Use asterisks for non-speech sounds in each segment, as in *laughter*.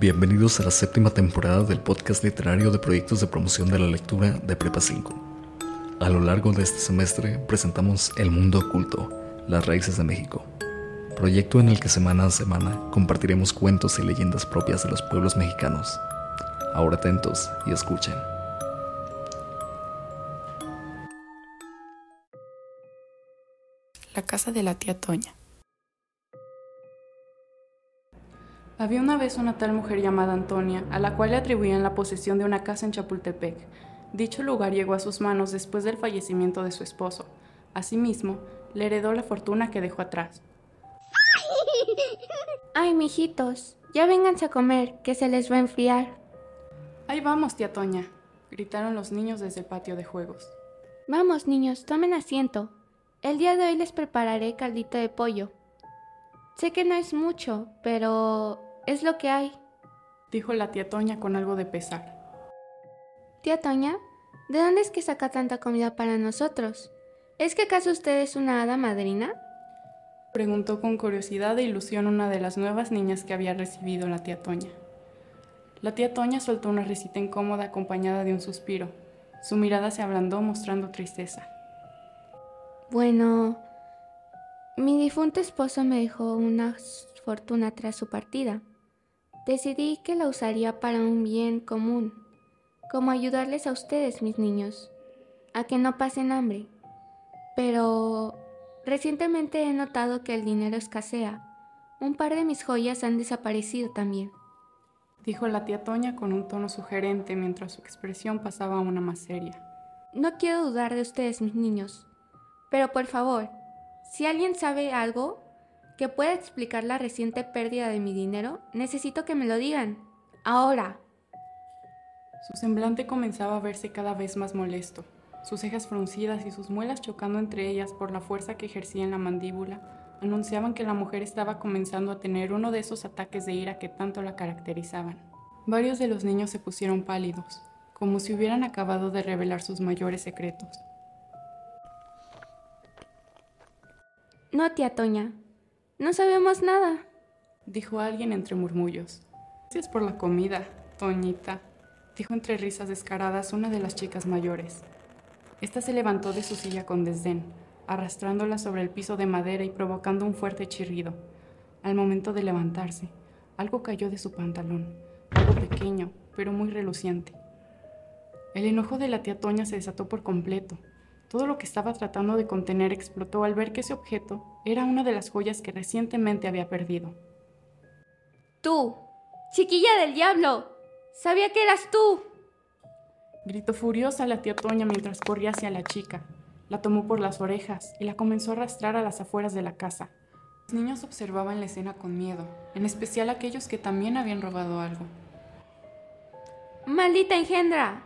Bienvenidos a la séptima temporada del podcast literario de proyectos de promoción de la lectura de Prepa 5. A lo largo de este semestre presentamos El Mundo Oculto, las raíces de México, proyecto en el que semana a semana compartiremos cuentos y leyendas propias de los pueblos mexicanos. Ahora atentos y escuchen. La casa de la tía Toña. Había una vez una tal mujer llamada Antonia, a la cual le atribuían la posesión de una casa en Chapultepec. Dicho lugar llegó a sus manos después del fallecimiento de su esposo. Asimismo, le heredó la fortuna que dejó atrás. *laughs* Ay, mijitos, ya vénganse a comer, que se les va a enfriar. Ahí vamos, tía Toña, gritaron los niños desde el patio de juegos. Vamos, niños, tomen asiento. El día de hoy les prepararé caldito de pollo. Sé que no es mucho, pero es lo que hay, dijo la tía Toña con algo de pesar. Tía Toña, ¿de dónde es que saca tanta comida para nosotros? ¿Es que acaso usted es una hada madrina? Preguntó con curiosidad e ilusión una de las nuevas niñas que había recibido la tía Toña. La tía Toña soltó una risita incómoda acompañada de un suspiro. Su mirada se ablandó mostrando tristeza. Bueno, mi difunto esposo me dejó una fortuna tras su partida. Decidí que la usaría para un bien común, como ayudarles a ustedes, mis niños, a que no pasen hambre. Pero recientemente he notado que el dinero escasea. Un par de mis joyas han desaparecido también. Dijo la tía Toña con un tono sugerente mientras su expresión pasaba a una más seria. No quiero dudar de ustedes, mis niños, pero por favor, si alguien sabe algo, que pueda explicar la reciente pérdida de mi dinero, necesito que me lo digan. Ahora. Su semblante comenzaba a verse cada vez más molesto, sus cejas fruncidas y sus muelas chocando entre ellas por la fuerza que ejercía en la mandíbula, anunciaban que la mujer estaba comenzando a tener uno de esos ataques de ira que tanto la caracterizaban. Varios de los niños se pusieron pálidos, como si hubieran acabado de revelar sus mayores secretos. No, tía Toña, no sabemos nada, dijo alguien entre murmullos. Gracias por la comida, Toñita, dijo entre risas descaradas una de las chicas mayores. Esta se levantó de su silla con desdén, arrastrándola sobre el piso de madera y provocando un fuerte chirrido. Al momento de levantarse, algo cayó de su pantalón, algo pequeño, pero muy reluciente. El enojo de la tía Toña se desató por completo. Todo lo que estaba tratando de contener explotó al ver que ese objeto era una de las joyas que recientemente había perdido. Tú, chiquilla del diablo, sabía que eras tú. Gritó furiosa la tía Toña mientras corría hacia la chica. La tomó por las orejas y la comenzó a arrastrar a las afueras de la casa. Los niños observaban la escena con miedo, en especial aquellos que también habían robado algo. Maldita engendra,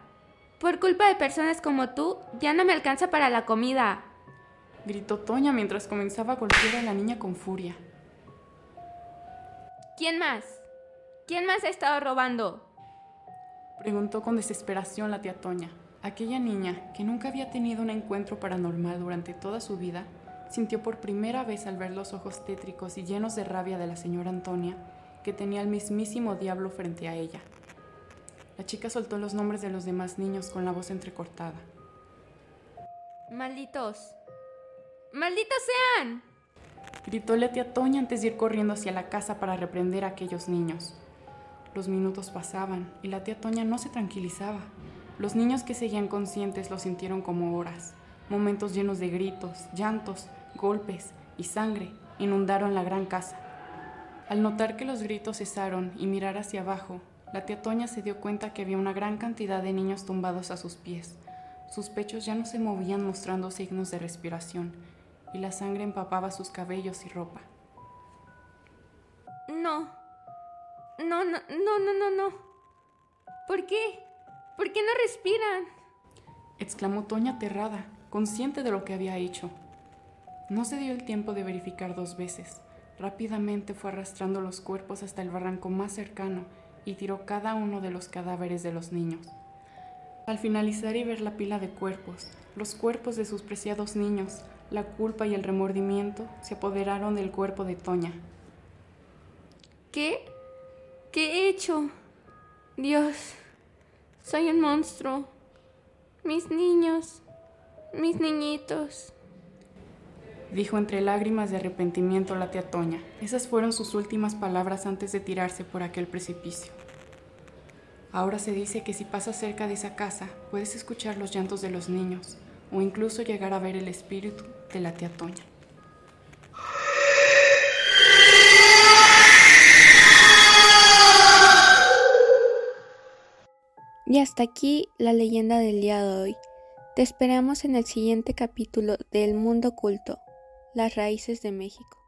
por culpa de personas como tú, ya no me alcanza para la comida. Gritó Toña mientras comenzaba a golpear a la niña con furia. ¿Quién más? ¿Quién más ha estado robando? Preguntó con desesperación la tía Toña. Aquella niña, que nunca había tenido un encuentro paranormal durante toda su vida, sintió por primera vez al ver los ojos tétricos y llenos de rabia de la señora Antonia, que tenía al mismísimo diablo frente a ella. La chica soltó los nombres de los demás niños con la voz entrecortada. Malditos. ¡Malditos sean! Gritó la tía Toña antes de ir corriendo hacia la casa para reprender a aquellos niños. Los minutos pasaban y la tía Toña no se tranquilizaba. Los niños que seguían conscientes lo sintieron como horas. Momentos llenos de gritos, llantos, golpes y sangre inundaron la gran casa. Al notar que los gritos cesaron y mirar hacia abajo, la tía Toña se dio cuenta que había una gran cantidad de niños tumbados a sus pies. Sus pechos ya no se movían mostrando signos de respiración y la sangre empapaba sus cabellos y ropa. No. No, no, no, no, no, no. ¿Por qué? ¿Por qué no respiran? exclamó Toña aterrada, consciente de lo que había hecho. No se dio el tiempo de verificar dos veces. Rápidamente fue arrastrando los cuerpos hasta el barranco más cercano y tiró cada uno de los cadáveres de los niños. Al finalizar y ver la pila de cuerpos, los cuerpos de sus preciados niños, la culpa y el remordimiento se apoderaron del cuerpo de Toña. ¿Qué? ¿Qué he hecho? Dios, soy un monstruo. Mis niños, mis niñitos. Dijo entre lágrimas de arrepentimiento la tía Toña. Esas fueron sus últimas palabras antes de tirarse por aquel precipicio. Ahora se dice que si pasas cerca de esa casa puedes escuchar los llantos de los niños o incluso llegar a ver el espíritu de la tía Toña. Y hasta aquí la leyenda del día de hoy. Te esperamos en el siguiente capítulo de El Mundo Oculto, las raíces de México.